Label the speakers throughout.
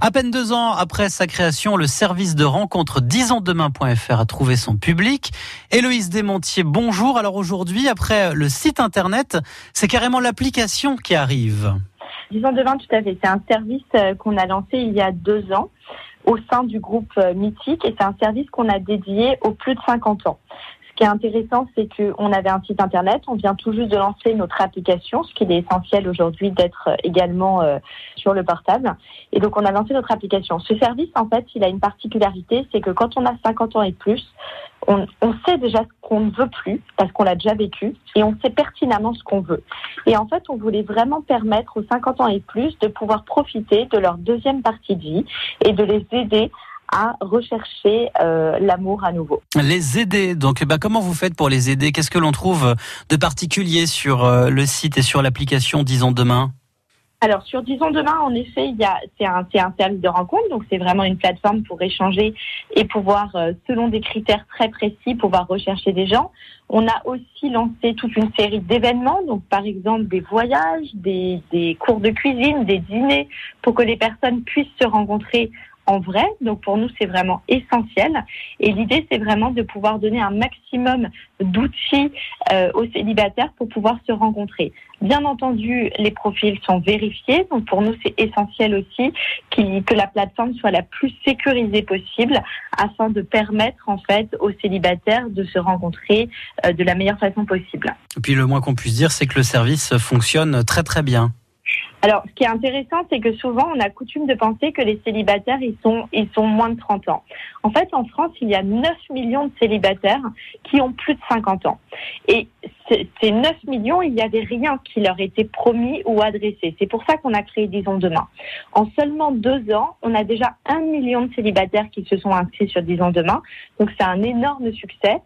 Speaker 1: À peine deux ans après sa création, le service de rencontre disansdemain.fr a trouvé son public. Héloïse Desmontiers, bonjour. Alors aujourd'hui, après le site internet, c'est carrément l'application qui arrive.
Speaker 2: Disons demain, tout à fait. C'est un service euh, qu'on a lancé il y a deux ans au sein du groupe euh, Mythique et c'est un service qu'on a dédié aux plus de 50 ans. Qui est intéressant, c'est qu'on avait un site internet, on vient tout juste de lancer notre application, ce qui est essentiel aujourd'hui d'être euh, également sur le portable. Et donc on a lancé notre application. Ce service, en fait, il a une particularité, c'est que quand on a 50 ans et plus, on, sait déjà ce qu'on ne veut plus parce qu'on l'a déjà vécu et on sait pertinemment ce qu'on veut. Et en fait, on voulait vraiment permettre aux 50 ans et plus de pouvoir profiter de leur deuxième partie de vie et de les aider à rechercher euh, l'amour à nouveau.
Speaker 1: Les aider, donc bah, comment vous faites pour les aider? Qu'est-ce que l'on trouve de particulier sur euh, le site et sur l'application Disons Demain?
Speaker 2: Alors sur Disons Demain, en effet, il y a c'est un, un service de rencontre, donc c'est vraiment une plateforme pour échanger et pouvoir, euh, selon des critères très précis, pouvoir rechercher des gens. On a aussi lancé toute une série d'événements, donc par exemple des voyages, des, des cours de cuisine, des dîners, pour que les personnes puissent se rencontrer en vrai. Donc pour nous, c'est vraiment essentiel. Et l'idée, c'est vraiment de pouvoir donner un maximum d'outils euh, aux célibataires pour pouvoir se rencontrer. Bien entendu, les profils sont vérifiés. Donc pour nous, c'est essentiel aussi que la plateforme soit la plus sécurisée possible afin de permettre en fait aux célibataires de se rencontrer euh, de la meilleure façon possible.
Speaker 1: Et puis le moins qu'on puisse dire, c'est que le service fonctionne très très bien.
Speaker 2: Alors, ce qui est intéressant, c'est que souvent, on a coutume de penser que les célibataires, ils sont, ils sont moins de 30 ans. En fait, en France, il y a 9 millions de célibataires qui ont plus de 50 ans. Et ces 9 millions, il n'y avait rien qui leur était promis ou adressé. C'est pour ça qu'on a créé Disons Demain. En seulement deux ans, on a déjà un million de célibataires qui se sont inscrits sur Disons Demain. Donc, c'est un énorme succès.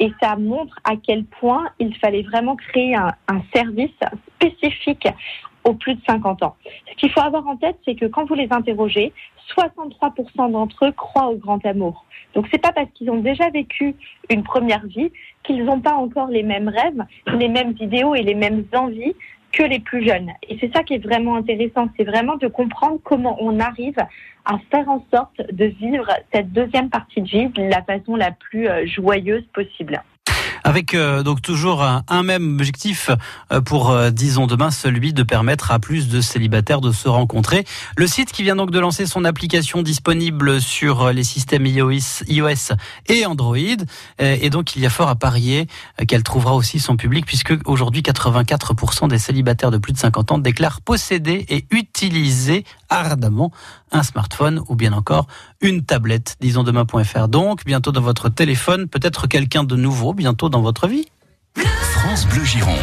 Speaker 2: Et ça montre à quel point il fallait vraiment créer un, un service spécifique aux plus de 50 ans. Ce qu'il faut avoir en tête, c'est que quand vous les interrogez, 63% d'entre eux croient au grand amour. Donc c'est pas parce qu'ils ont déjà vécu une première vie qu'ils n'ont pas encore les mêmes rêves, les mêmes idéaux et les mêmes envies que les plus jeunes. Et c'est ça qui est vraiment intéressant, c'est vraiment de comprendre comment on arrive à faire en sorte de vivre cette deuxième partie de vie de la façon la plus euh, joyeuse possible
Speaker 1: avec euh, donc toujours un, même objectif euh, pour euh, disons demain, celui de permettre à plus de célibataires de se rencontrer. Le site qui vient donc de lancer son application disponible sur les systèmes iOS, iOS et Android, et donc il y a fort à parier qu'elle trouvera aussi son public puisque aujourd'hui 84% des célibataires de plus de 50 ans déclarent posséder et utiliser ardemment un smartphone ou bien encore une tablette, disons demain.fr. Donc, bientôt dans votre téléphone, peut-être quelqu'un de nouveau, bientôt dans votre vie.
Speaker 3: France Bleu Gironde.